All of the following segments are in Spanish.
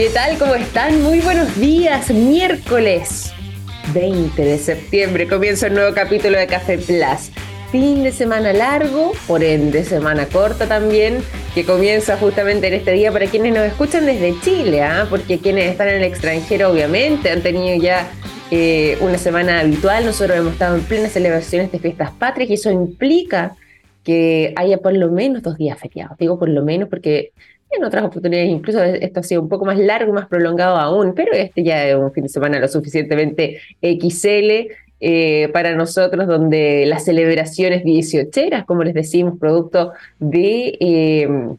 ¿Qué tal? ¿Cómo están? Muy buenos días. Miércoles 20 de septiembre comienza un nuevo capítulo de Café Plus. Fin de semana largo, por ende semana corta también, que comienza justamente en este día para quienes nos escuchan desde Chile, ¿ah? porque quienes están en el extranjero obviamente han tenido ya eh, una semana habitual. Nosotros hemos estado en plenas celebraciones de fiestas patrias y eso implica que haya por lo menos dos días feriados. Digo por lo menos porque en otras oportunidades incluso esto ha sido un poco más largo, más prolongado aún, pero este ya es un fin de semana lo suficientemente XL eh, para nosotros, donde las celebraciones 18 como les decimos, producto de em,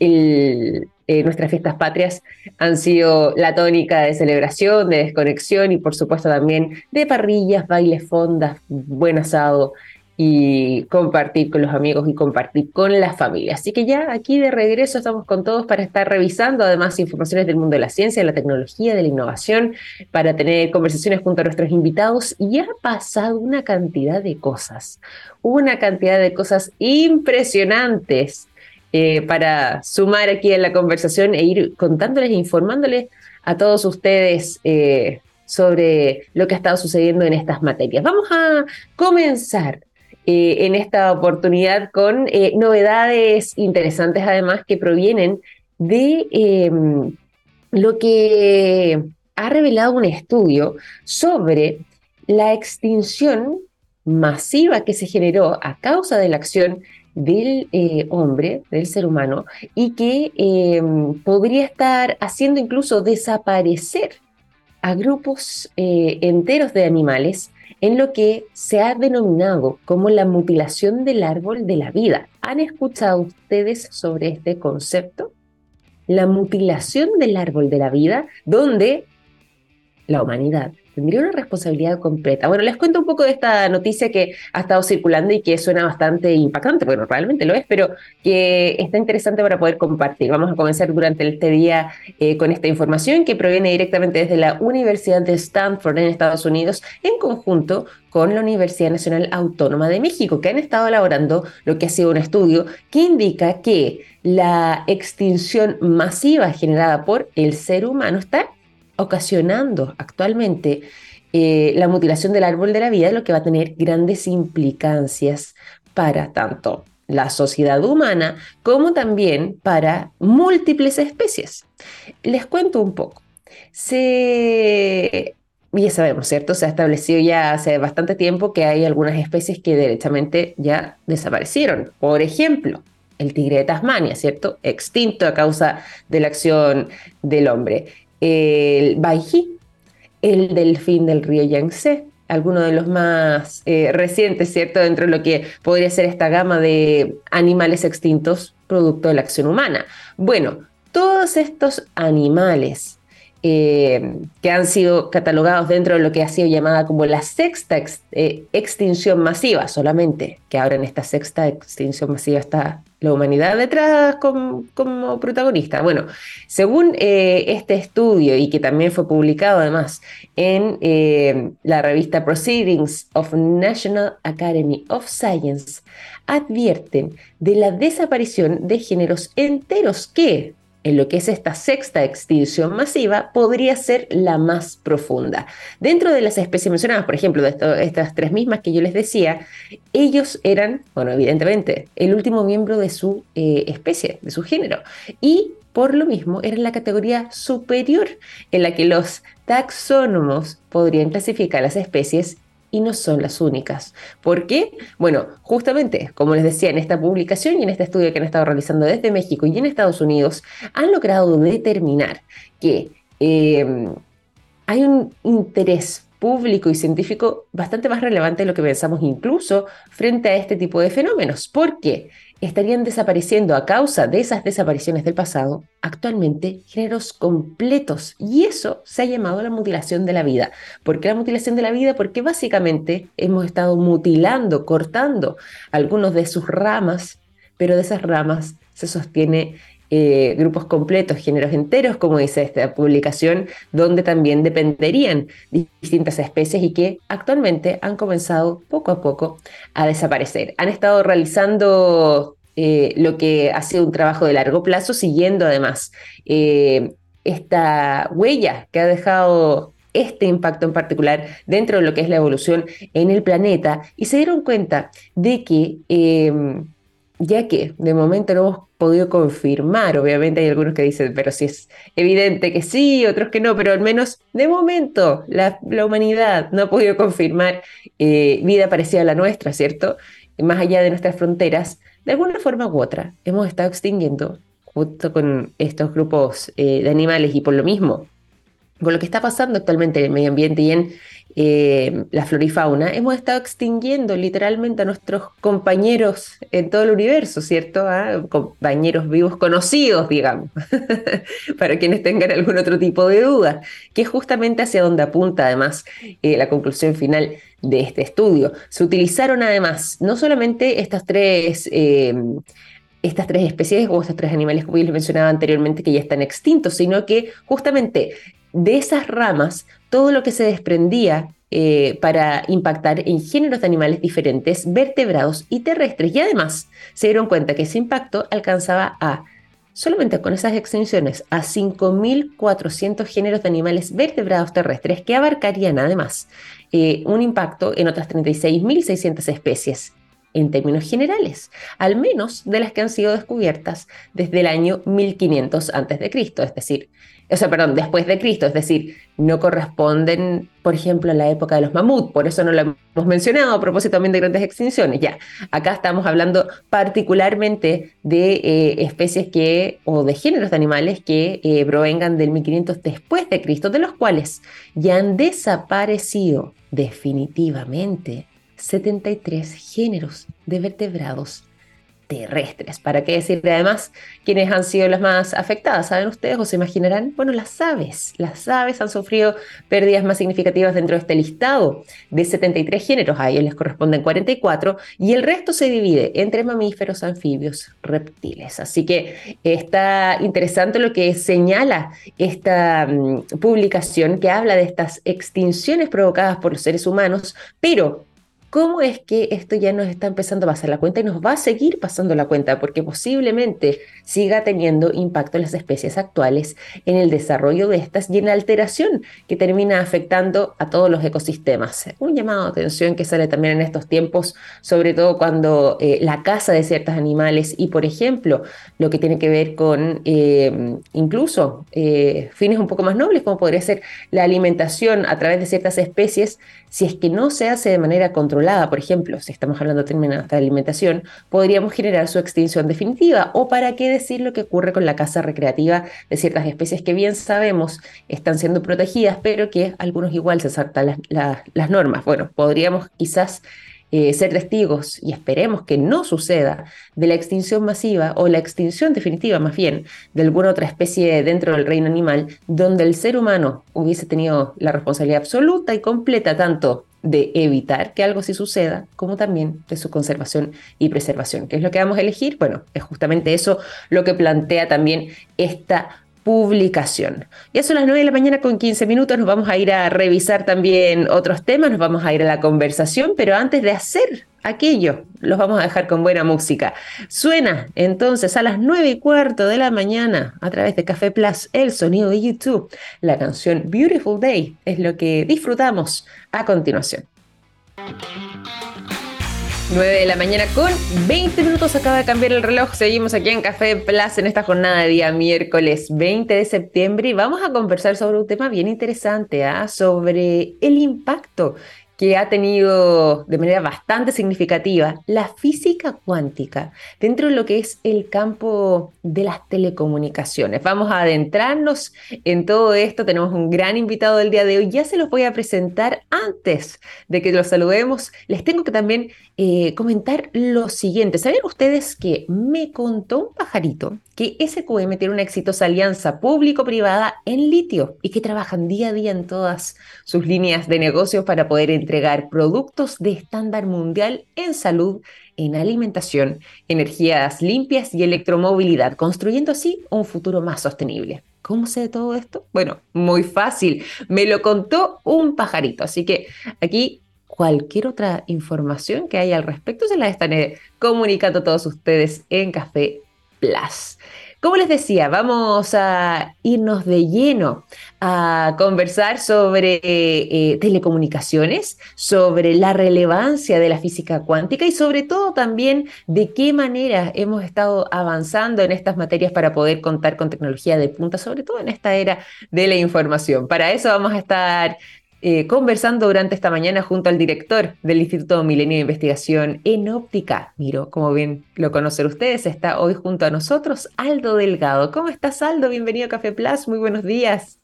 eh, nuestras fiestas patrias, han sido la tónica de celebración, de desconexión y por supuesto también de parrillas, bailes, fondas, buen asado y compartir con los amigos y compartir con la familia. Así que ya aquí de regreso estamos con todos para estar revisando además informaciones del mundo de la ciencia, de la tecnología, de la innovación, para tener conversaciones junto a nuestros invitados y ha pasado una cantidad de cosas, una cantidad de cosas impresionantes eh, para sumar aquí en la conversación e ir contándoles e informándoles a todos ustedes. Eh, sobre lo que ha estado sucediendo en estas materias. Vamos a comenzar eh, en esta oportunidad con eh, novedades interesantes además que provienen de em, lo que ha revelado un estudio sobre la extinción masiva que se generó a causa de la acción del eh, hombre, del ser humano, y que em, podría estar haciendo incluso desaparecer a grupos enteros de animales en lo que se ha denominado como la mutilación del árbol de la vida. ¿Han escuchado ustedes sobre este concepto? La mutilación del árbol de la vida, donde la humanidad tendría una responsabilidad completa. Bueno, les cuento un poco de esta noticia que ha estado circulando y que suena bastante impactante, bueno, realmente lo es, pero que está interesante para poder compartir. Vamos a comenzar durante este día eh, con esta información que proviene directamente desde la Universidad de Stanford en Estados Unidos, en conjunto con la Universidad Nacional Autónoma de México, que han estado elaborando lo que ha sido un estudio que indica que la extinción masiva generada por el ser humano está ocasionando actualmente eh, la mutilación del árbol de la vida, lo que va a tener grandes implicancias para tanto la sociedad humana como también para múltiples especies. Les cuento un poco. Ya sabemos, ¿cierto? Se ha establecido ya hace bastante tiempo que hay algunas especies que derechamente ya desaparecieron. Por ejemplo, el tigre de Tasmania, ¿cierto? Extinto a causa de la acción del hombre el Baijí, el delfín del río Yangtze, alguno de los más eh, recientes, ¿cierto? Dentro de lo que podría ser esta gama de animales extintos producto de la acción humana. Bueno, todos estos animales eh, que han sido catalogados dentro de lo que ha sido llamada como la sexta eh, extinción masiva, solamente que ahora en esta sexta extinción masiva está la humanidad detrás como, protagonista. Bueno, según eh, este estudio y que también fue publicado además en la revista Proceedings of National Academy of Science, advierten de la desaparición de géneros enteros que en lo que es esta sexta extinción masiva, podría ser la más profunda. Dentro de las especies mencionadas, por ejemplo, de estas tres mismas que yo les decía, ellos eran, bueno, evidentemente, el último miembro de su eh, especie, de su género, y por lo mismo eran la categoría superior en la que los taxónomos podrían clasificar las especies y no son las únicas. ¿Por qué? Bueno, justamente, como les decía, en esta publicación y en este estudio que han estado realizando desde México y en Estados Unidos, han logrado determinar que em, hay un interés público y científico bastante más relevante de lo que pensamos incluso frente a este tipo de fenómenos. ¿Por qué? Estarían desapareciendo a causa de esas desapariciones del pasado actualmente géneros completos. Y eso se ha llamado la mutilación de la vida. ¿Por qué la mutilación de la vida? Porque básicamente hemos estado mutilando, cortando algunos de sus ramas, pero de esas ramas se sostiene eh, grupos completos, géneros enteros, como dice esta publicación, donde también dependerían distintas especies y que actualmente han comenzado poco a poco a desaparecer. Han estado realizando eh, lo que ha sido un trabajo de largo plazo, siguiendo además eh, esta huella que ha dejado este impacto en particular dentro de lo que es la evolución en el planeta y se dieron cuenta de que, em, ya que de momento no hemos podido confirmar, obviamente hay algunos que dicen, pero si es evidente que sí, otros que no, pero al menos de momento la, humanidad no ha podido confirmar eh, vida parecida a la nuestra, ¿cierto? Más allá de nuestras fronteras, de alguna forma u otra hemos estado extinguiendo junto con estos grupos eh, de animales y por lo mismo con lo que está pasando actualmente en el medio ambiente y en eh, la flora y fauna, hemos estado extinguiendo literalmente a nuestros compañeros en todo el universo, ¿cierto? Compañeros vivos conocidos, digamos, para quienes tengan algún otro tipo de duda, que es justamente hacia donde apunta además eh, la conclusión final de este estudio. Se utilizaron además no solamente estas tres... Eh, estas tres especies o estos tres animales que les mencionaba anteriormente que ya están extintos, sino que justamente de esas ramas, todo lo que se desprendía eh, para impactar en géneros de animales diferentes, vertebrados y terrestres. Y además se dieron cuenta que ese impacto alcanzaba a, solamente con esas extensiones, a 5.400 géneros de animales vertebrados terrestres que abarcarían además eh, un impacto en otras 36.600 especies en términos generales, al menos de las que han sido descubiertas desde el año 1500 a.C., es decir, o sea, perdón, después de Cristo, es decir, no corresponden, por ejemplo, a la época de los mamut, por eso no lo hemos mencionado a propósito también de grandes extinciones. Ya, acá estamos hablando particularmente de eh, especies que, o de géneros de animales que eh, provengan del 1500 después de Cristo, de los cuales ya han desaparecido definitivamente 73 géneros de vertebrados terrestres. ¿Para qué decir además quiénes han sido las más afectadas? ¿Saben ustedes o se imaginarán? Bueno, las aves. Las aves han sufrido pérdidas más significativas dentro de este listado de 73 géneros. A ellos les corresponden 44 y el resto se divide entre mamíferos, anfibios, reptiles. Así que está interesante lo que señala esta mm, publicación que habla de estas extinciones provocadas por los seres humanos, pero ¿Cómo es que esto ya nos está empezando a pasar la cuenta y nos va a seguir pasando la cuenta? Porque posiblemente siga teniendo impacto en las especies actuales, en el desarrollo de estas y en la alteración que termina afectando a todos los ecosistemas. Un llamado de atención que sale también en estos tiempos, sobre todo cuando eh, la caza de ciertos animales y, por ejemplo, lo que tiene que ver con eh, incluso eh, fines un poco más nobles, como podría ser la alimentación a través de ciertas especies, si es que no se hace de manera controlada, por ejemplo, si estamos hablando de de alimentación, podríamos generar su extinción definitiva. O para qué decir lo que ocurre con la caza recreativa de ciertas especies que bien sabemos están siendo protegidas, pero que algunos igual se saltan las normas. Bueno, podríamos quizás eh, ser testigos y esperemos que no suceda de la extinción masiva o la extinción definitiva más bien de alguna otra especie dentro del reino animal donde el ser humano hubiese tenido la responsabilidad absoluta y completa tanto de evitar que algo así suceda, como también de su conservación y preservación. ¿Qué es lo que vamos a elegir? Bueno, es justamente eso lo que plantea también esta publicación. Ya son las 9 de la mañana con 15 minutos, nos vamos a ir a revisar también otros temas, nos vamos a ir a la conversación, pero antes de hacer aquello, los vamos a dejar con buena música. Suena entonces a las 9 y cuarto de la mañana a través de Café Plus, el sonido de YouTube. La canción Beautiful Day es lo que disfrutamos a continuación. 9 de la mañana con 20 minutos acaba de cambiar el reloj. Seguimos aquí en Café Plaza en esta jornada de día miércoles 20 de septiembre y vamos a conversar sobre un tema bien interesante, ¿ah? sobre el impacto que ha tenido de manera bastante significativa la física cuántica dentro de lo que es el campo de las telecomunicaciones. Vamos a adentrarnos en todo esto. Tenemos un gran invitado del día de hoy. Ya se los voy a presentar antes de que los saludemos. Les tengo que también eh, comentar lo siguiente. ¿Saben ustedes que me contó un pajarito que SQM tiene una exitosa alianza público-privada en litio y que trabajan día a día en todas sus líneas de negocio para poder entregar productos de estándar mundial en salud, en alimentación, energías limpias y electromovilidad, construyendo así un futuro más sosterible. ¿Cómo sé de todo esto? Bueno, muy fácil. Me lo contó un pajarito. Así que aquí cualquier otra información que haya al respecto se la estaré comunicando a todos ustedes en Café Plus. Como les decía, vamos a irnos de lleno a conversar sobre eh, telecomunicaciones, sobre la relevancia de la física cuántica y sobre todo también de qué manera hemos estado avanzando en estas materias para poder contar con tecnología de punta, sobre todo en esta era de la información. Para eso vamos a estar eh, conversando durante esta mañana junto al director del Instituto Milenio de Investigación en Óptica. Miro, como bien lo conocen ustedes, está hoy junto a nosotros Aldo Delgado. ¿Cómo estás, Aldo? Bienvenido a Café Plus. Muy buenos días.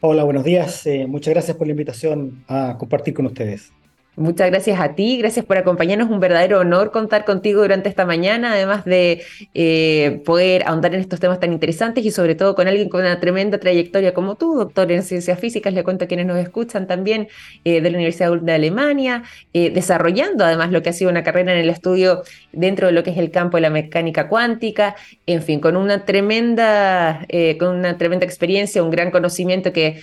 Hola, buenos días. Eh, muchas gracias por la invitación a compartir con ustedes. Muchas gracias a ti, gracias por acompañarnos. Un verdadero honor contar contigo durante esta mañana, además de eh, poder ahondar en estos temas tan interesantes y sobre todo con alguien con una tremenda trayectoria como tú, doctor en ciencias físicas, le cuento a quienes nos escuchan también eh, de la Universidad de Alemania, eh, desarrollando además lo que ha sido una carrera en el estudio dentro de lo que es el campo de la mecánica cuántica, en fin, con una tremenda, con una tremenda experiencia, un gran conocimiento que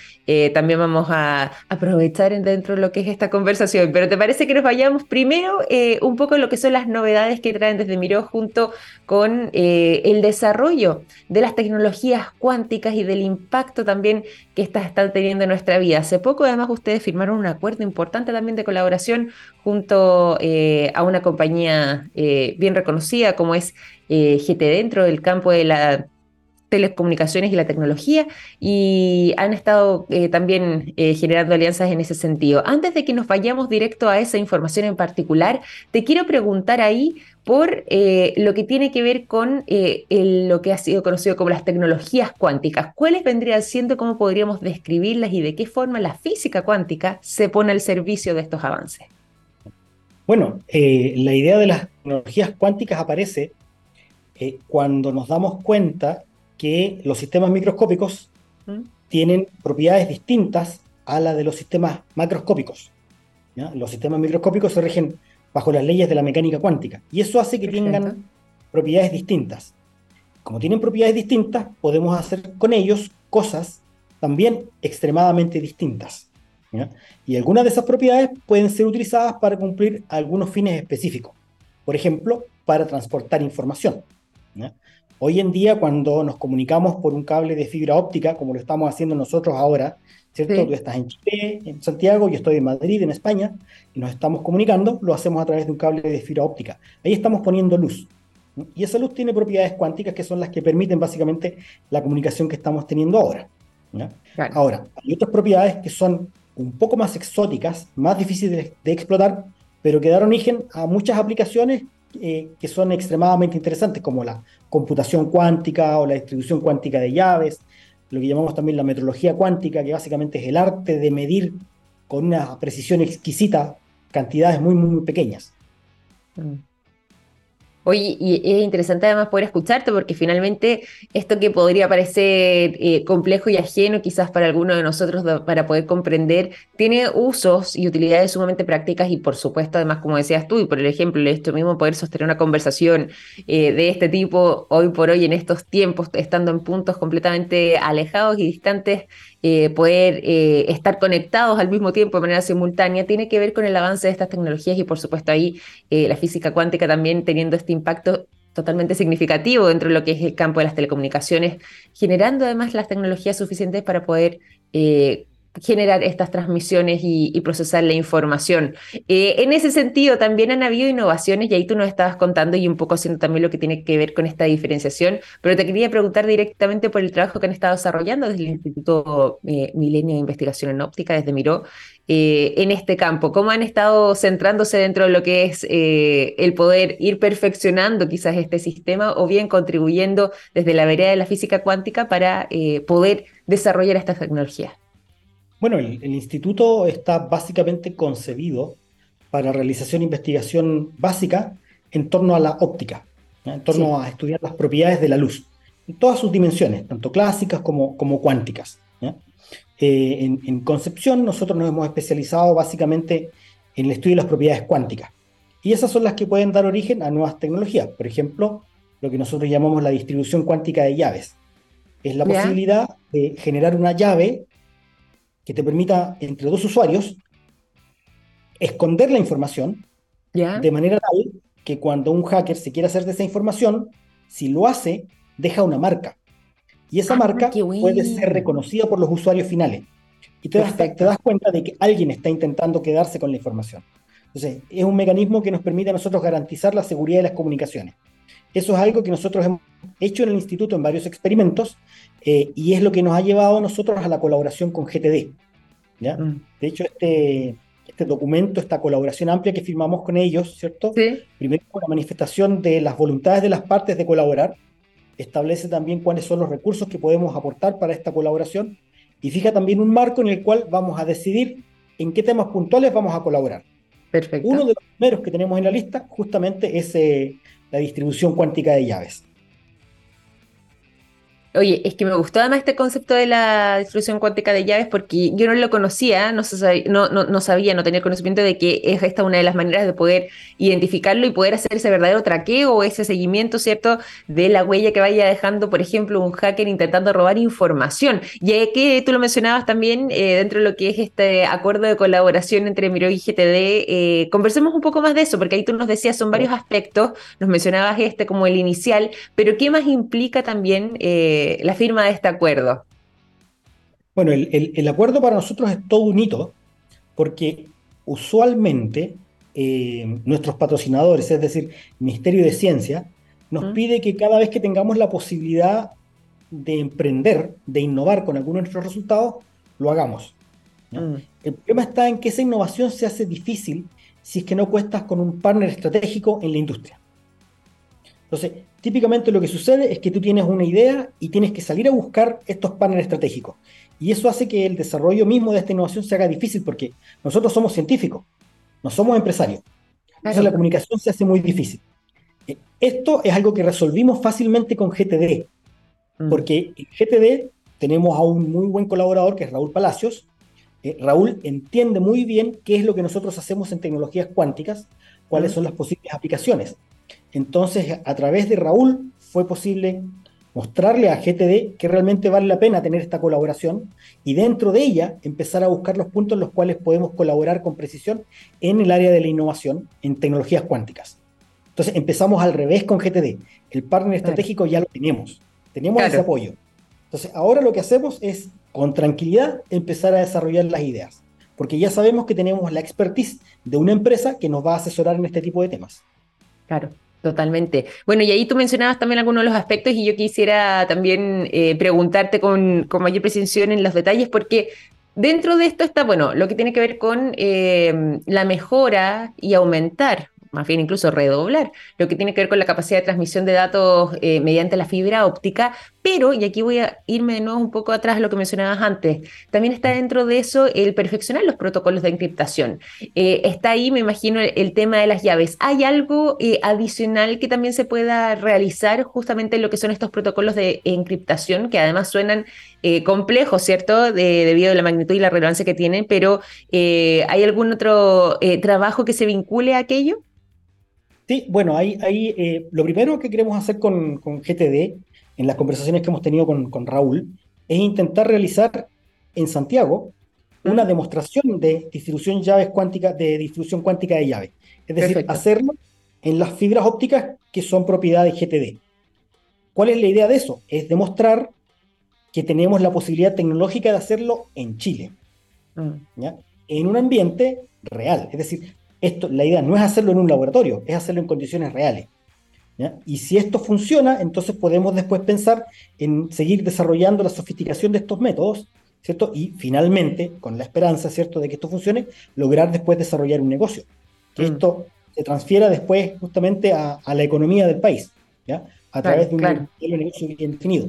también vamos a aprovechar dentro de lo que es esta conversación ¿te parece que nos vayamos primero eh, un poco en lo que son las novedades que traen desde Miró junto con eh, el desarrollo de las tecnologías cuánticas y del impacto también que estas están teniendo en nuestra vida? Hace poco además ustedes firmaron un acuerdo importante también de colaboración junto eh, a una compañía bien reconocida como es GT dentro del campo de la telecomunicaciones y la tecnología y han estado eh, también eh, generando alianzas en ese sentido. Antes de que nos vayamos directo a esa información en particular, te quiero preguntar ahí por eh, lo que tiene que ver con lo que ha sido conocido como las tecnologías cuánticas. ¿Cuáles vendrían siendo, cómo podríamos describirlas y de qué forma la física cuántica se pone al servicio de estos avances? Bueno, la idea de las tecnologías cuánticas aparece cuando nos damos cuenta que los sistemas microscópicos ¿Mm? tienen propiedades distintas a las de los sistemas macroscópicos. Los sistemas microscópicos se rigen bajo las leyes de la mecánica cuántica y eso hace que tengan propiedades distintas. Como tienen propiedades distintas, podemos hacer con ellos cosas también extremadamente distintas. Y algunas de esas propiedades pueden ser utilizadas para cumplir algunos fines específicos. Por ejemplo, para transportar información. Hoy en día, cuando nos comunicamos por un cable de fibra óptica, como lo estamos haciendo nosotros ahora, ¿cierto? Tú estás en Chile, en Santiago, yo estoy en Madrid, en España, y nos estamos comunicando, lo hacemos a través de un cable de fibra óptica. Ahí estamos poniendo luz. Y esa luz tiene propiedades cuánticas que son las que permiten básicamente la comunicación que estamos teniendo ahora. Ahora, hay otras propiedades que son un poco más exóticas, más difíciles de explotar, pero que dan origen a muchas aplicaciones eh, que son extremadamente interesantes, como la computación cuántica o la distribución cuántica de llaves, lo que llamamos también la metrología cuántica, que básicamente es el arte de medir con una precisión exquisita cantidades muy, muy, muy pequeñas. Mm. Oye, y es interesante además poder escucharte porque finalmente esto que podría parecer eh, complejo y ajeno quizás para alguno de nosotros para poder comprender, tiene usos y utilidades sumamente prácticas y por supuesto además como decías tú y por el ejemplo esto mismo poder sostener una conversación eh, de este tipo hoy por hoy en estos tiempos estando en puntos completamente alejados y distantes eh, poder eh, estar conectados al mismo tiempo de manera simultánea, tiene que ver con el avance de estas tecnologías y por supuesto ahí eh, la física cuántica también teniendo este impacto totalmente significativo dentro de lo que es el campo de las telecomunicaciones, generando además las tecnologías suficientes para poder generar estas transmisiones y, procesar la información. Eh, en ese sentido, también han habido innovaciones, y ahí tú nos estabas contando y un poco haciendo también lo que tiene que ver con esta diferenciación, pero te quería preguntar directamente por el trabajo que han estado desarrollando desde el Instituto eh, Milenio de Investigación en Óptica, desde Miró, eh, en este campo. ¿Cómo han estado centrándose dentro de lo que es el poder ir perfeccionando quizás este sistema o bien contribuyendo desde la vereda de la física cuántica para poder desarrollar estas tecnologías? Bueno, el, instituto está básicamente concebido para realización de investigación básica en torno a la óptica, en torno a estudiar las propiedades de la luz, en todas sus dimensiones, tanto clásicas como, como cuánticas. Eh, en, en, concepción, nosotros nos hemos especializado básicamente en el estudio de las propiedades cuánticas. Y esas son las que pueden dar origen a nuevas tecnologías. Por ejemplo, lo que nosotros llamamos la distribución cuántica de llaves. Es la posibilidad de generar una llave que te permita entre dos usuarios esconder la información de manera tal que cuando un hacker se quiera hacer de esa información, si lo hace deja una marca. Y esa ah, marca puede ser reconocida por los usuarios finales. Y te das, te das, cuenta de que alguien está intentando quedarse con la información. Entonces, es un mecanismo que nos permite a nosotros garantizar la seguridad de las comunicaciones. Eso es algo que nosotros hemos hecho en el instituto en varios experimentos eh, y es lo que nos ha llevado a nosotros a la colaboración con GTD. ¿ya? Mm. De hecho, este, este documento, esta colaboración amplia que firmamos con ellos, ¿cierto? Primero, una manifestación de las voluntades de las partes de colaborar, establece también cuáles son los recursos que podemos aportar para esta colaboración y fija también un marco en el cual vamos a decidir en qué temas puntuales vamos a colaborar. Perfecto. Uno de los primeros que tenemos en la lista justamente es eh, la distribución cuántica de llaves. Oye, es que me gustó además este concepto de la distribución cuántica de llaves porque yo no lo conocía, no, sabía, no, no, sabía, no tenía conocimiento de que es esta una de las maneras de poder identificarlo y poder hacer ese verdadero traqueo o ese seguimiento, ¿cierto?, de la huella que vaya dejando, por ejemplo, un hacker intentando robar información. Ya que tú lo mencionabas también eh, dentro de lo que es este acuerdo de colaboración entre Miro y GTD, eh, conversemos un poco más de eso, porque ahí tú nos decías, son varios aspectos, nos mencionabas este como el inicial, pero ¿qué más implica también? Eh, la firma de este acuerdo? Bueno, el, acuerdo para nosotros es todo un hito, porque usualmente eh, nuestros patrocinadores, es decir, el Ministerio de Ciencia, nos pide que cada vez que tengamos la posibilidad de emprender, de innovar con alguno de nuestros resultados, lo hagamos. Mm. El problema está en que esa innovación se hace difícil si es que no cuestas con un partner estratégico en la industria. Entonces, típicamente lo que sucede es que tú tienes una idea y tienes que salir a buscar estos partners estratégicos. Y eso hace que el desarrollo mismo de esta innovación se haga difícil porque nosotros somos científicos, no somos empresarios. Entonces la comunicación se hace muy difícil. Eh, esto es algo que resolvimos fácilmente con GTD, mm. porque en GTD tenemos a un muy buen colaborador que es Raúl Palacios. Eh, Raúl entiende muy bien qué es lo que nosotros hacemos en tecnologías cuánticas, cuáles mm. son las posibles aplicaciones. Entonces, a través de Raúl fue posible mostrarle a GTD que realmente vale la pena tener esta colaboración y dentro de ella empezar a buscar los puntos en los cuales podemos colaborar con precisión en el área de la innovación en tecnologías cuánticas. Entonces empezamos al revés con GTD. El partner estratégico ya lo tenemos, tenemos ese apoyo. Entonces ahora lo que hacemos es con tranquilidad empezar a desarrollar las ideas, porque ya sabemos que tenemos la expertise de una empresa que nos va a asesorar en este tipo de temas. Claro. Totalmente. Bueno, y ahí tú mencionabas también algunos de los aspectos y yo quisiera también eh, preguntarte con, mayor precisión en los detalles porque dentro de esto está, bueno, lo que tiene que ver con eh, la mejora y aumentar más bien incluso redoblar, lo que tiene que ver con la capacidad de transmisión de datos eh, mediante la fibra óptica, pero, y aquí voy a irme de nuevo un poco atrás a lo que mencionabas antes, también está dentro de eso el perfeccionar los protocolos de encriptación. Eh, está ahí, me imagino, el, tema de las llaves. ¿Hay algo eh, adicional que también se pueda realizar justamente en lo que son estos protocolos de encriptación, que además suenan complejos, ¿cierto? debido a la magnitud y la relevancia que tienen, pero ¿hay algún otro trabajo que se vincule a aquello? Sí, bueno, ahí, ahí eh, lo primero que queremos hacer con, GTD, en las conversaciones que hemos tenido con, Raúl, es intentar realizar en Santiago una demostración de distribución llaves cuántica, de distribución cuántica de llaves. Es decir, hacerlo en las fibras ópticas que son propiedad de GTD. ¿Cuál es la idea de eso? Es demostrar que tenemos la posibilidad tecnológica de hacerlo en Chile, mm. en un ambiente real. Es decir, esto, la idea no es hacerlo en un laboratorio, es hacerlo en condiciones reales. Y si esto funciona, entonces podemos después pensar en seguir desarrollando la sofisticación de estos métodos, ¿cierto? Y finalmente, con la esperanza, ¿cierto?, de que esto funcione, lograr después desarrollar un negocio. Que mm. esto se transfiera después justamente a, la economía del país, ¿ya? A través de un negocio bien definido.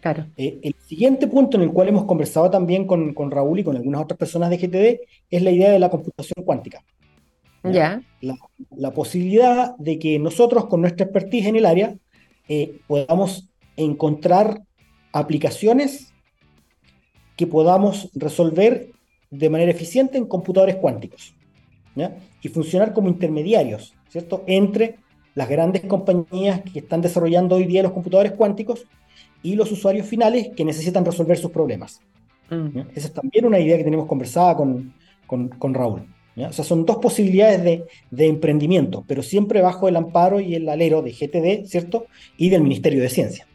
Claro. Eh, el siguiente punto en el cual hemos conversado también con, con Raúl y con algunas otras personas de GTD es la idea de la computación cuántica. La, posibilidad de que nosotros, con nuestra expertise en el área, eh, podamos encontrar aplicaciones que podamos resolver de manera eficiente en computadores cuánticos y funcionar como intermediarios ¿cierto? entre las grandes compañías que están desarrollando hoy día los computadores cuánticos y los usuarios finales que necesitan resolver sus problemas. Mm. Esa es también una idea que tenemos conversada con, con Raúl. O sea, son dos posibilidades de, emprendimiento, pero siempre bajo el amparo y el alero de GTD, ¿cierto? Y del Ministerio de Ciencia.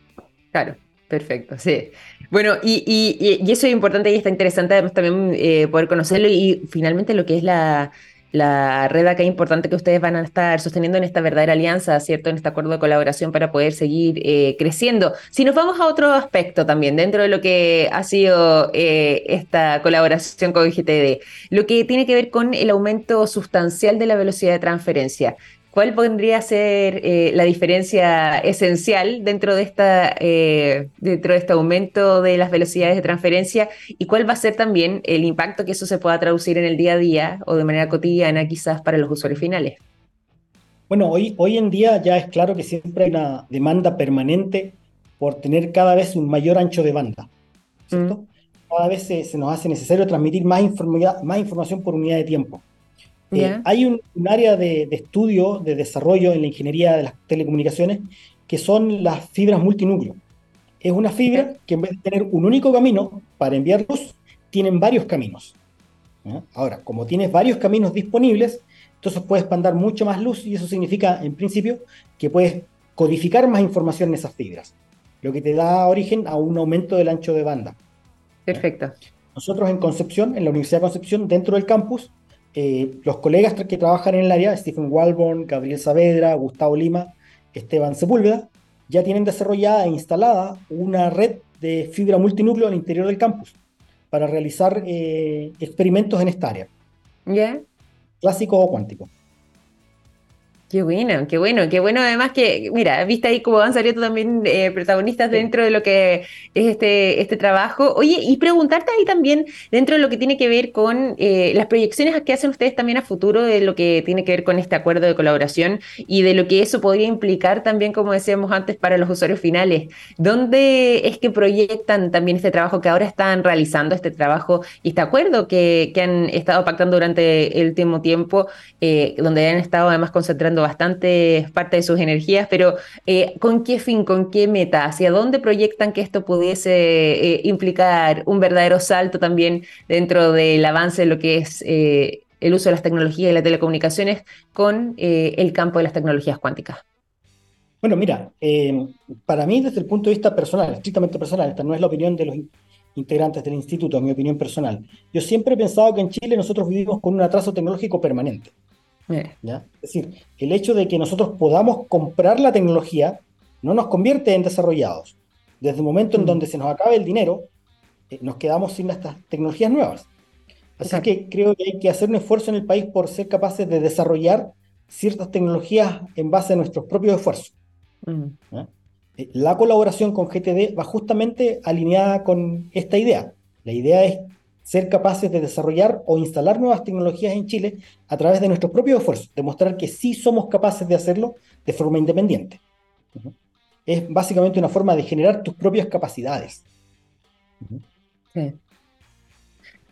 Claro, perfecto, sí. Bueno, y, eso es importante y está interesante también eh, poder conocerlo y finalmente lo que es la, la red acá importante que ustedes van a estar sosteniendo en esta verdadera alianza, ¿cierto? En este acuerdo de colaboración para poder seguir eh, creciendo. Si nos vamos a otro aspecto también, dentro de lo que ha sido eh, esta colaboración con GTD, lo que tiene que ver con el aumento sustancial de la velocidad de transferencia. ¿Cuál podría ser eh, la diferencia esencial dentro de, esta, eh, dentro de este aumento de las velocidades de transferencia y cuál va a ser también el impacto que eso se pueda traducir en el día a día o de manera cotidiana quizás para los usuarios finales? Bueno, hoy, hoy en día ya es claro que siempre hay una demanda permanente por tener cada vez un mayor ancho de banda. ¿cierto? Mm. Cada vez se, se, nos hace necesario transmitir más, más información por unidad de tiempo. Eh, hay un, área de, estudio, de desarrollo en la ingeniería de las telecomunicaciones, que son las fibras multinúcleo. Es una fibra que en vez de tener un único camino para enviar luz, tienen varios caminos. Ahora, como tienes varios caminos disponibles, entonces puedes mandar mucho más luz y eso significa, en principio, que puedes codificar más información en esas fibras, lo que te da origen a un aumento del ancho de banda. Perfecto. Nosotros en Concepción, en la Universidad de Concepción, dentro del campus, eh, los colegas que trabajan en el área, Stephen Walborn, Gabriel Saavedra, Gustavo Lima, Esteban Sepúlveda, ya tienen desarrollada e instalada una red de fibra multinúcleo al interior del campus para realizar eh, experimentos en esta área. ¿Ya? Clásico o cuántico. Qué bueno, qué bueno, qué bueno además que, mira, viste ahí cómo han salido también eh, protagonistas dentro de lo que es este, este trabajo. Oye, y preguntarte ahí también, dentro de lo que tiene que ver con eh, las proyecciones que hacen ustedes también a futuro, de lo que tiene que ver con este acuerdo de colaboración y de lo que eso podría implicar también, como decíamos antes, para los usuarios finales. ¿Dónde es que proyectan también este trabajo que ahora están realizando, este trabajo y este acuerdo que, que han estado pactando durante el último tiempo, eh, donde han estado además concentrando bastante parte de sus energías, pero eh, ¿con qué fin, con qué meta? ¿Hacia dónde proyectan que esto pudiese eh, implicar un verdadero salto también dentro del avance de lo que es eh, el uso de las tecnologías y las telecomunicaciones con el campo de las tecnologías cuánticas? Bueno, mira, para mí desde el punto de vista personal, estrictamente personal, esta no es la opinión de los integrantes del instituto, es mi opinión personal. Yo siempre he pensado que en Chile nosotros vivimos con un atraso tecnológico permanente. ¿Ya? Es decir, el hecho de que nosotros podamos comprar la tecnología no nos convierte en desarrollados. Desde el momento en mm. donde se nos acabe el dinero, eh, nos quedamos sin estas tecnologías nuevas. Así que creo que hay que hacer un esfuerzo en el país por ser capaces de desarrollar ciertas tecnologías en base a nuestros propios esfuerzos. Mm. Eh, la colaboración con GTD va justamente alineada con esta idea. La idea es ser capaces de desarrollar o instalar nuevas tecnologías en Chile a través de nuestros propios esfuerzos, demostrar que sí somos capaces de hacerlo de forma independiente. Es básicamente una forma de generar tus propias capacidades.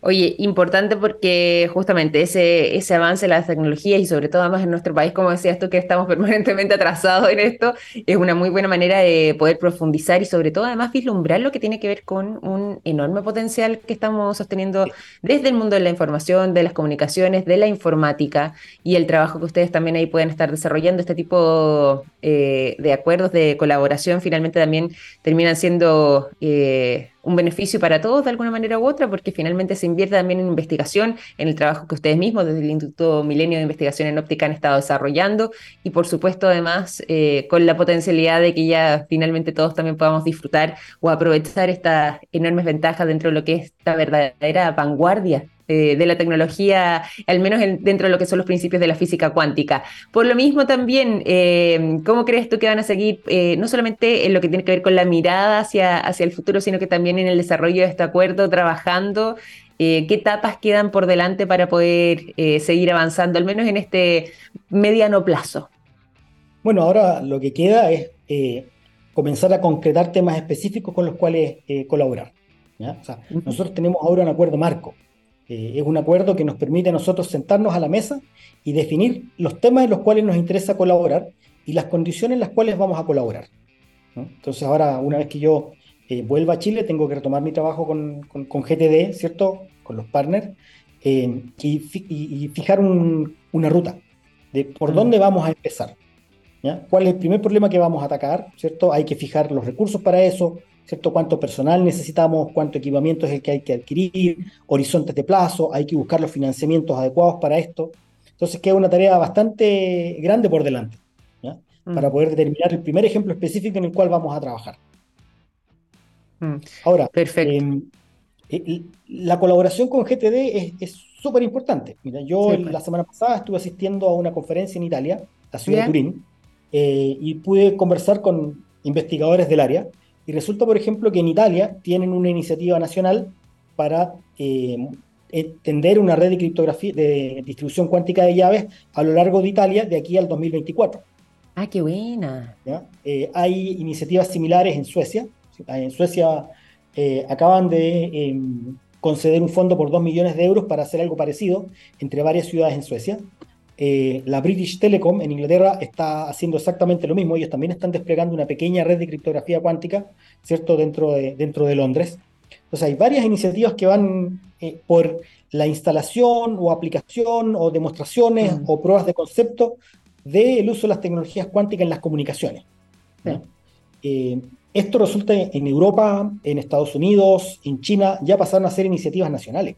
Oye, importante porque justamente ese, ese avance de las tecnologías y sobre todo además en nuestro país, como decías tú, que estamos permanentemente atrasados en esto, es una muy buena manera de poder profundizar y sobre todo además vislumbrar lo que tiene que ver con un enorme potencial que estamos sosteniendo desde el mundo de la información, de las comunicaciones, de la informática y el trabajo que ustedes también ahí pueden estar desarrollando, este tipo eh, de acuerdos de colaboración finalmente también terminan siendo... Eh, un beneficio para todos de alguna manera u otra, porque finalmente se invierte también en investigación, en el trabajo que ustedes mismos desde el Instituto Milenio de Investigación en Óptica han estado desarrollando. Y por supuesto además eh, con la potencialidad de que ya finalmente todos también podamos disfrutar o aprovechar estas enormes ventajas dentro de lo que es esta verdadera vanguardia eh, de la tecnología, al menos dentro de lo que son los principios de la física cuántica. Por lo mismo también, eh, ¿cómo crees tú que van a seguir, eh, no solamente en lo que tiene que ver con la mirada hacia, hacia el futuro, sino que también en el desarrollo de este acuerdo, trabajando? ¿Qué etapas quedan por delante para poder seguir avanzando, al menos en este mediano plazo? Bueno, ahora lo que queda es comenzar a concretar temas específicos con los cuales colaborar. nosotros tenemos ahora un acuerdo marco, eh, es un acuerdo que nos permite a nosotros sentarnos a la mesa y definir los temas en los cuales nos interesa colaborar y las condiciones en las cuales vamos a colaborar. Entonces ahora, una vez que yo eh, vuelva a Chile, tengo que retomar mi trabajo con, con, GTD, ¿cierto? Con los partners, eh, y, fijar una ruta de por dónde vamos a empezar. ¿Cuál es el primer problema que vamos a atacar? ¿cierto? Hay que fijar los recursos para eso, ¿cierto? cuánto personal necesitamos, cuánto equipamiento es el que hay que adquirir, horizontes de plazo, hay que buscar los financiamientos adecuados para esto. Entonces queda una tarea bastante grande por delante, mm. para poder determinar el primer ejemplo específico en el cual vamos a trabajar. Mm. Ahora, Perfecto. Em, eh, la colaboración con GTD es súper importante. Mira, yo pues. la semana pasada estuve asistiendo a una conferencia en Italia, la ciudad de Turín, eh, y pude conversar con investigadores del área. Y resulta, por ejemplo, que en Italia tienen una iniciativa nacional para eh, extender una red de criptografía, de distribución cuántica de llaves a lo largo de Italia de aquí al 2024. Ah, qué buena. Eh, hay iniciativas similares en Suecia. En Suecia acaban de em, conceder un fondo por 2 millones de euros para hacer algo parecido entre varias ciudades en Suecia. Eh, la British Telecom en Inglaterra está haciendo exactamente lo mismo. Ellos también están desplegando una pequeña red de criptografía cuántica, ¿cierto?, dentro de, dentro de Londres. Entonces hay varias iniciativas que van eh, por la instalación o aplicación o demostraciones mm. o pruebas de concepto del uso de las tecnologías cuánticas en las comunicaciones. Eh, esto resulta en Europa, en Estados Unidos, en China, ya pasaron a ser iniciativas nacionales.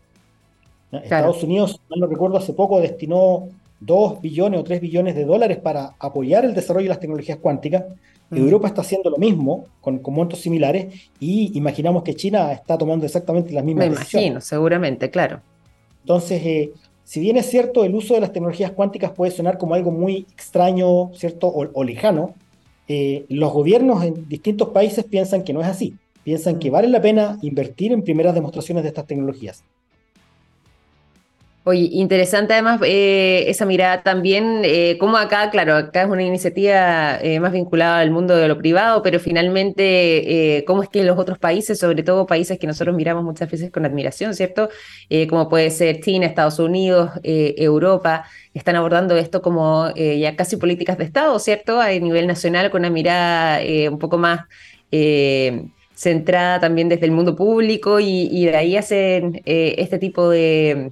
Estados Unidos, no recuerdo, hace poco destinó 2 billones o 3 billones de dólares para apoyar el desarrollo de las tecnologías cuánticas. Europa está haciendo lo mismo, con, montos similares, y imaginamos que China está tomando exactamente las mismas Me imagino, seguramente, claro. Entonces, eh, si bien es cierto, el uso de las tecnologías cuánticas puede sonar como algo muy extraño, ¿cierto? O, lejano, eh, los gobiernos en distintos países piensan que no es así. Piensan que vale la pena invertir en primeras demostraciones de estas tecnologías. Oye, interesante además eh, esa mirada también, eh, como acá, claro, acá es una iniciativa eh, más vinculada al mundo de lo privado, pero finalmente, cómo es que los otros países, sobre todo países que nosotros miramos muchas veces con admiración, ¿cierto? como puede ser China, Estados Unidos, Europa, están abordando esto como ya casi políticas de Estado, ¿cierto? A nivel nacional, con una mirada un poco más centrada también desde el mundo público y, y de ahí hacen este tipo de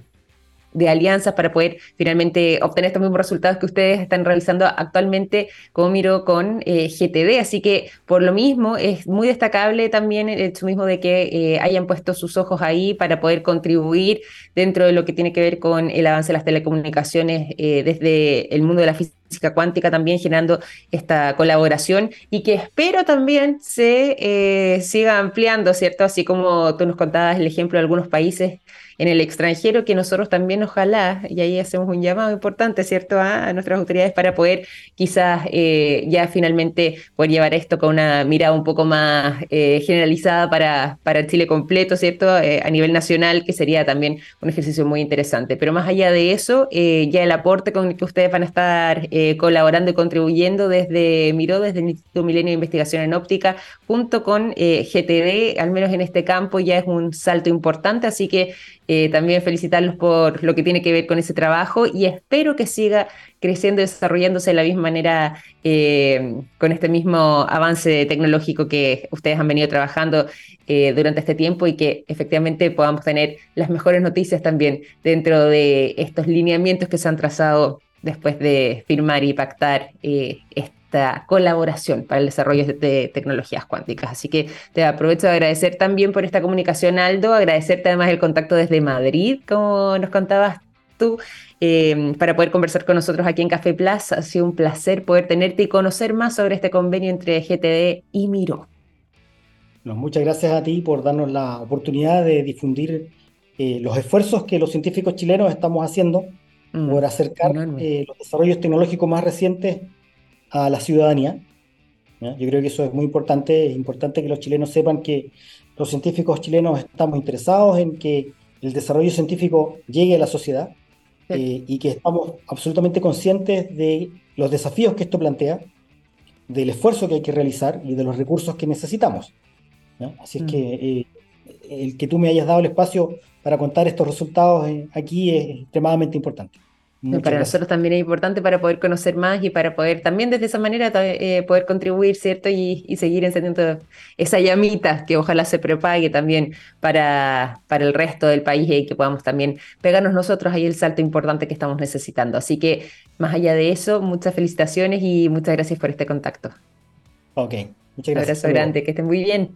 de alianzas para poder finalmente obtener estos mismos resultados que ustedes están realizando actualmente, como miro con eh, GTD. Así que por lo mismo es muy destacable también el hecho mismo de que eh, hayan puesto sus ojos ahí para poder contribuir dentro de lo que tiene que ver con el avance de las telecomunicaciones eh, desde el mundo de la física cuántica también generando esta colaboración y que espero también se siga ampliando, ¿cierto? Así como tú nos contabas el ejemplo de algunos países en el extranjero, que nosotros también ojalá, y ahí hacemos un llamado importante, ¿cierto?, a, nuestras autoridades para poder quizás eh, ya finalmente llevar esto con una mirada un poco más eh, generalizada para, para Chile completo, ¿cierto?, eh, a nivel nacional, que sería también un ejercicio muy interesante. Pero más allá de eso, ya el aporte con el que ustedes van a estar colaborando y contribuyendo desde Miró, desde el Instituto Milenio de Investigación en Óptica, junto con GTD, al menos en este campo, ya es un salto importante, así que eh, también felicitarlos por lo que tiene que ver con ese trabajo y espero que siga creciendo y desarrollándose de la misma manera eh, con este mismo avance tecnológico que ustedes han venido trabajando eh, durante este tiempo y que efectivamente podamos tener las mejores noticias también dentro de estos lineamientos que se han trazado después de firmar y pactar este colaboración para el desarrollo de, tecnologías cuánticas. Así que te aprovecho de agradecer también por esta comunicación, Aldo, agradecerte además el contacto desde Madrid, como nos contabas tú, em, para poder conversar con nosotros aquí en Café Plus. Ha sido un placer poder tenerte y conocer más sobre este convenio entre GTD y Miro. muchas gracias a ti por darnos la oportunidad de difundir eh, los esfuerzos que los científicos chilenos estamos haciendo mm, por acercar eh, los desarrollos tecnológicos más recientes a la ciudadanía. Yo creo que eso es muy importante. Es importante que los chilenos sepan que los científicos chilenos estamos interesados en que el desarrollo científico llegue a la sociedad eh, y que estamos absolutamente conscientes de los desafíos que esto plantea, del esfuerzo que hay que realizar y de los recursos que necesitamos. Así es mm. que eh, el que tú me hayas dado el espacio para contar estos resultados eh, aquí es extremadamente importante. para nosotros también es importante para poder conocer más y para poder también desde esa manera eh, poder contribuir, ¿cierto? Y, seguir encendiendo esa llamita que ojalá se propague también para, para el resto del país y que podamos también pegarnos nosotros ahí el salto importante que estamos necesitando. Así que más allá de eso, muchas felicitaciones y muchas gracias por este contacto. Ok, muchas gracias. Un abrazo grande, que estén muy bien.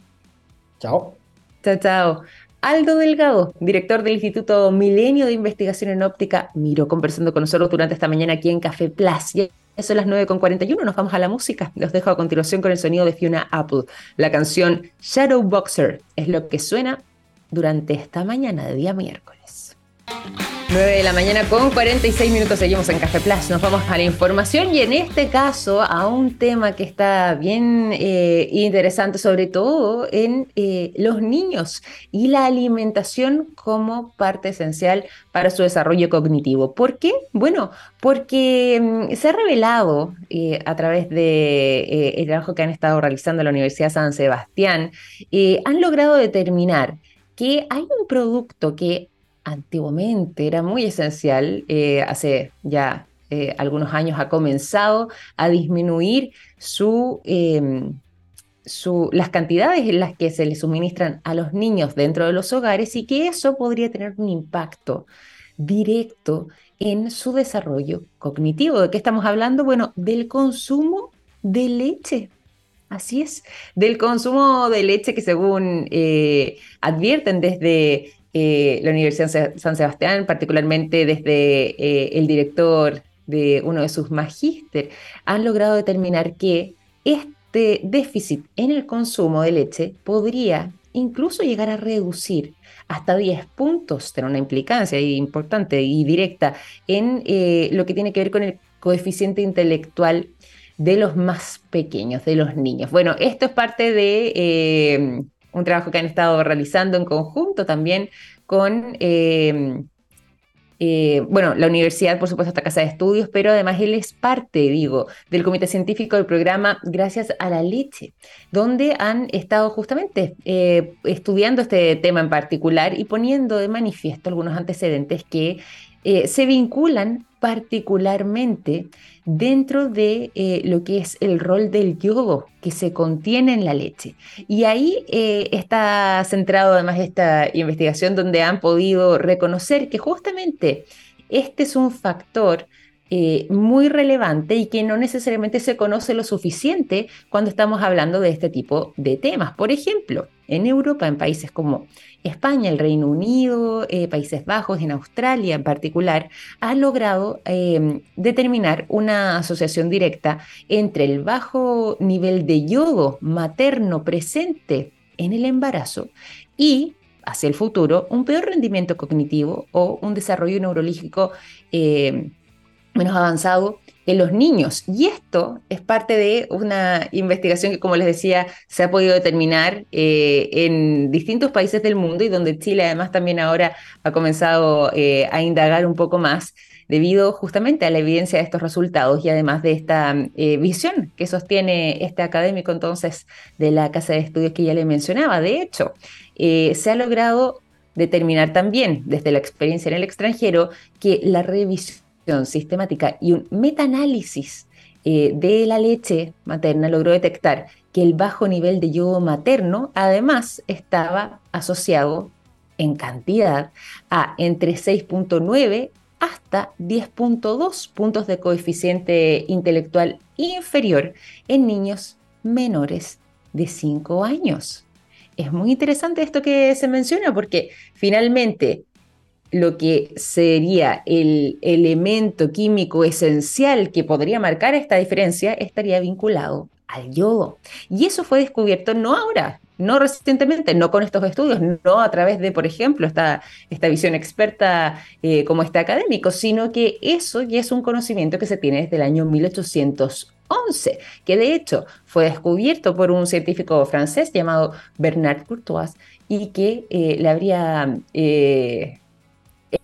Chao. Chao, chao. Aldo Delgado, director del Instituto Milenio de Investigación en Óptica, miró conversando con nosotros durante esta mañana aquí en Café Plus. Ya son las 9.41, nos vamos a la música. Los dejo a continuación con el sonido de Fiona Apple. La canción Shadow Boxer es lo que suena durante esta mañana de día miércoles. 9 de la mañana con 46 minutos seguimos en Café Plus. Nos vamos a la información y en este caso a un tema que está bien eh, interesante, sobre todo en eh, los niños y la alimentación como parte esencial para su desarrollo cognitivo. ¿Por qué? Bueno, porque mm, se ha revelado eh, a través de el trabajo que han estado realizando la Universidad San Sebastián, han logrado determinar que hay un producto que antiguamente era muy esencial, eh, hace ya eh, algunos años ha comenzado a disminuir em, su, las cantidades en las que se le suministran a los niños dentro de los hogares y que eso podría tener un impacto directo en su desarrollo cognitivo. ¿De qué estamos hablando? Bueno, del consumo de leche. Así es, del consumo de leche que según eh, advierten desde eh, la Universidad San Sebastián, particularmente desde eh, el director de uno de sus magíster, han logrado determinar que este déficit en el consumo de leche podría incluso llegar a reducir hasta 10 puntos, tener una implicancia importante y directa en eh, lo que tiene que ver con el coeficiente intelectual de los más pequeños, de los niños. Bueno, esto es parte de un trabajo que han estado realizando en conjunto también con, eh, eh, bueno, la universidad, por supuesto, esta casa de estudios, pero además él es parte, digo, del comité científico del programa Gracias a la Leche, donde han estado justamente eh, estudiando este tema en particular y poniendo de manifiesto algunos antecedentes que se vinculan particularmente dentro de eh, lo que es el rol del yodo que se contiene en la leche. Y ahí eh, está centrado además esta investigación donde han podido reconocer que justamente este es un factor eh, muy relevante y que no necesariamente se conoce lo suficiente cuando estamos hablando de este tipo de temas. Por ejemplo, en Europa, en países como España, el Reino Unido, eh, Países Bajos, en Australia en particular, ha logrado em, determinar una asociación directa entre el bajo nivel de yodo materno presente en el embarazo y hacia el futuro un peor rendimiento cognitivo o un desarrollo neurológico em, menos avanzado en los niños. Y esto es parte de una investigación que, como les decía, se ha podido determinar eh, en distintos países del mundo y donde Chile además también ahora ha comenzado eh, a indagar un poco más debido justamente a la evidencia de estos resultados y además de esta eh, visión que sostiene este académico entonces de la casa de estudios que ya le mencionaba. De hecho, se ha logrado determinar también desde la experiencia en el extranjero que la revisión sistemática y un metaanálisis eh, de la leche materna logró detectar que el bajo nivel de yodo materno además estaba asociado en cantidad a entre 6.9 hasta 10.2 puntos de coeficiente intelectual inferior en niños menores de 5 años. Es muy interesante esto que se menciona porque finalmente lo que sería el elemento químico esencial que podría marcar esta diferencia estaría vinculado al yodo. Y eso fue descubierto no ahora, no recientemente, no con estos estudios, no a través de, por ejemplo, esta, esta visión experta eh, como este académico, sino que eso ya es un conocimiento que se tiene desde el año 1811, que de hecho fue descubierto por un científico francés llamado Bernard Courtois y que eh, le habría... Eh,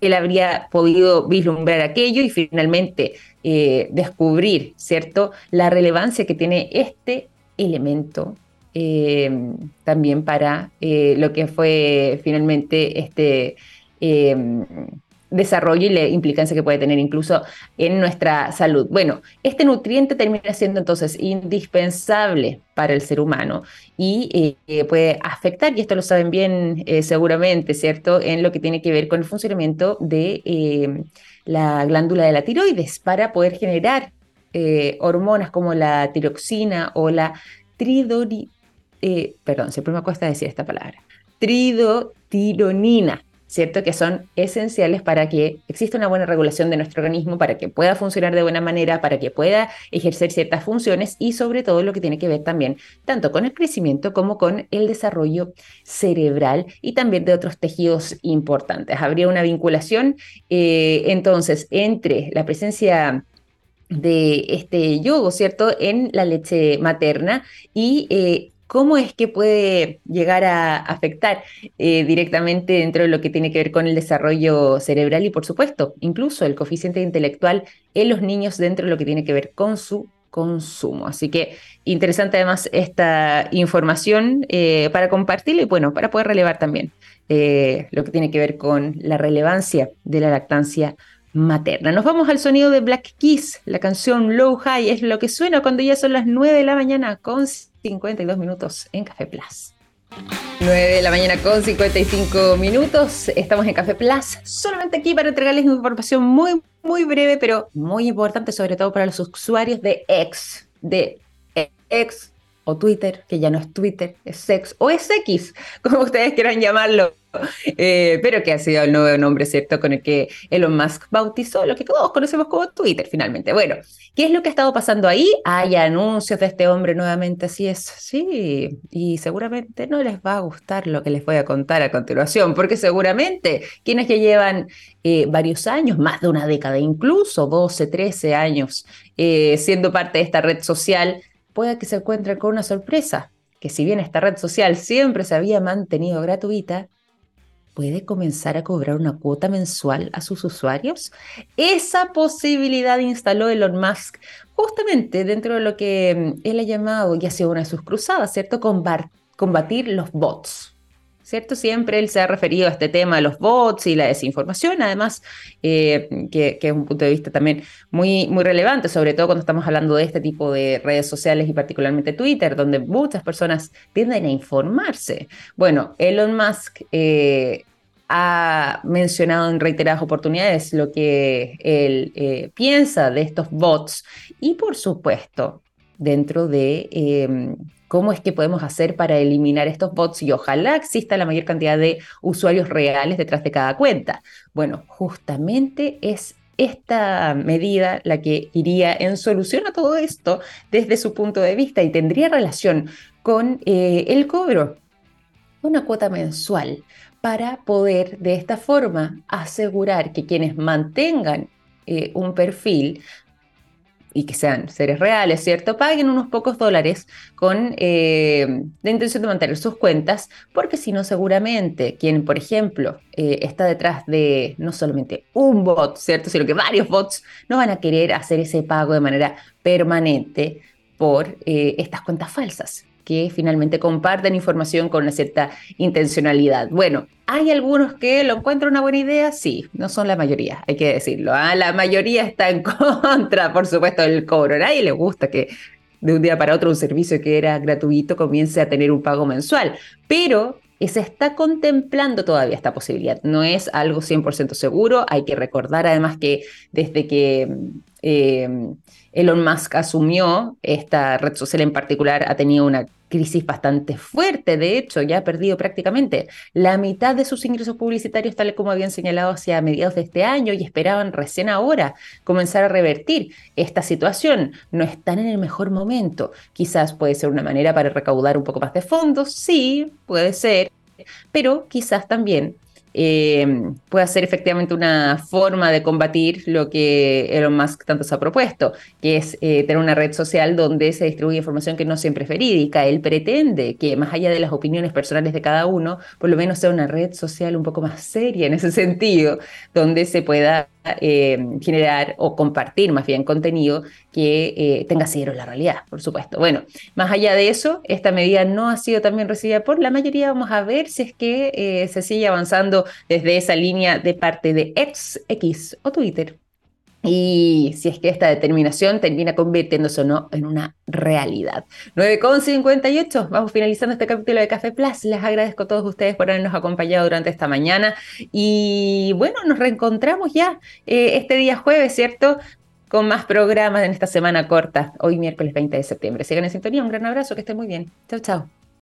él habría podido vislumbrar aquello y finalmente eh, descubrir, ¿cierto?, la relevancia que tiene este elemento eh, también para eh, lo que fue finalmente este desarrollo y la implicancia que puede tener incluso en nuestra salud. Bueno, este nutriente termina siendo entonces indispensable para el ser humano y eh, puede afectar, y esto lo saben bien eh, seguramente, ¿cierto?, en lo que tiene que ver con el funcionamiento de eh, la glándula de la tiroides para poder generar hormonas como la tiroxina o la tridori, perdón, siempre me cuesta decir esta palabra, tridotironina, ¿cierto? Que son esenciales para que exista una buena regulación de nuestro organismo, para que pueda funcionar de buena manera, para que pueda ejercer ciertas funciones y sobre todo lo que tiene que ver también tanto con el crecimiento como con el desarrollo cerebral y también de otros tejidos importantes. Habría una vinculación eh, entonces entre la presencia de este yogo, ¿cierto?, en la leche materna y eh, ¿Cómo es que puede llegar a afectar eh, directamente dentro de lo que tiene que ver con el desarrollo cerebral y, por supuesto, incluso el coeficiente intelectual en los niños dentro de lo que tiene que ver con su consumo? Así que interesante además esta información eh, para compartirla y, bueno, para poder relevar también eh, lo que tiene que ver con la relevancia de la lactancia materna. Nos vamos al sonido de Black Kiss, la canción Low High, es lo que suena cuando ya son las 9 de la mañana con 52 minutos en Café Plus. 9 de la mañana con 55 minutos. Estamos en Café Plus, solamente aquí para entregarles información muy, muy breve, pero muy importante, sobre todo para los usuarios de X, de X o Twitter, que ya no es Twitter, es Sex o es X, como ustedes quieran llamarlo. Eh, pero que ha sido el nuevo nombre, ¿cierto? Con el que Elon Musk bautizó lo que todos conocemos como Twitter, finalmente. Bueno, ¿qué es lo que ha estado pasando ahí? Hay anuncios de este hombre nuevamente, así es, sí, y seguramente no les va a gustar lo que les voy a contar a continuación, porque seguramente quienes que llevan eh, varios años, más de una década incluso, 12, 13 años, eh, siendo parte de esta red social, pueda que se encuentren con una sorpresa, que si bien esta red social siempre se había mantenido gratuita, puede comenzar a cobrar una cuota mensual a sus usuarios? Esa posibilidad instaló Elon Musk justamente dentro de lo que mm, él ha llamado, y ha sido una de sus cruzadas, ¿cierto? Combatir los bots. ¿Cierto? Siempre él se ha referido a este tema de los bots y la desinformación, además, eh, que, es un punto de vista también muy, muy relevante, sobre todo cuando estamos hablando de este tipo de redes sociales y particularmente Twitter, donde muchas personas tienden a informarse. Bueno, Elon Musk eh, ha mencionado en reiteradas oportunidades lo que él eh, piensa de estos bots y, por supuesto, dentro de cómo es que podemos hacer para eliminar estos bots y ojalá exista la mayor cantidad de usuarios reales detrás de cada cuenta. Bueno, justamente es esta medida la que iría en solución a todo esto desde su punto de vista y tendría relación con eh, el cobro, una cuota mensual, para poder de esta forma asegurar que quienes mantengan eh, un perfil y que sean seres reales, ¿cierto? Paguen unos pocos dólares con eh, la intención de mantener sus cuentas, porque si no, seguramente quien, por ejemplo, eh, está detrás de no solamente un bot, ¿cierto? Sino que varios bots no van a querer hacer ese pago de manera permanente por eh, estas cuentas falsas que finalmente comparten información con una cierta intencionalidad. Bueno, ¿hay algunos que lo encuentran una buena idea? Sí, no son la mayoría, hay que decirlo. ¿ah? La mayoría está en contra, por supuesto, del cobro. A nadie le gusta que de un día para otro un servicio que era gratuito comience a tener un pago mensual, pero se está contemplando todavía esta posibilidad. No es algo 100% seguro. Hay que recordar además que desde que eh, Elon Musk asumió, esta red social en particular ha tenido una crisis bastante fuerte, de hecho ya ha perdido prácticamente la mitad de sus ingresos publicitarios, tal como habían señalado hacia mediados de este año y esperaban recién ahora comenzar a revertir esta situación. No están en el mejor momento. Quizás puede ser una manera para recaudar un poco más de fondos, sí, puede ser, pero quizás también eh, pueda ser efectivamente una forma de combatir lo que Elon Musk tanto se ha propuesto, que es eh, tener una red social donde se distribuye información que no siempre es verídica. Él pretende que más allá de las opiniones personales de cada uno, por lo menos sea una red social un poco más seria en ese sentido, donde se pueda eh, generar o compartir más bien contenido que eh, tenga cero la realidad, por supuesto. Bueno, más allá de eso, esta medida no ha sido también recibida por la mayoría. Vamos a ver si es que eh, se sigue avanzando desde esa línea de parte de X, X o Twitter y si es que esta determinación termina convirtiéndose o no en una realidad. 9.58, vamos finalizando este capítulo de Café Plus. Les agradezco a todos ustedes por habernos acompañado durante esta mañana y bueno, nos reencontramos ya eh, este día jueves, ¿cierto? Con más programas en esta semana corta, hoy miércoles 20 de septiembre. Sigan en sintonía, un gran abrazo, que estén muy bien. Chao, chao.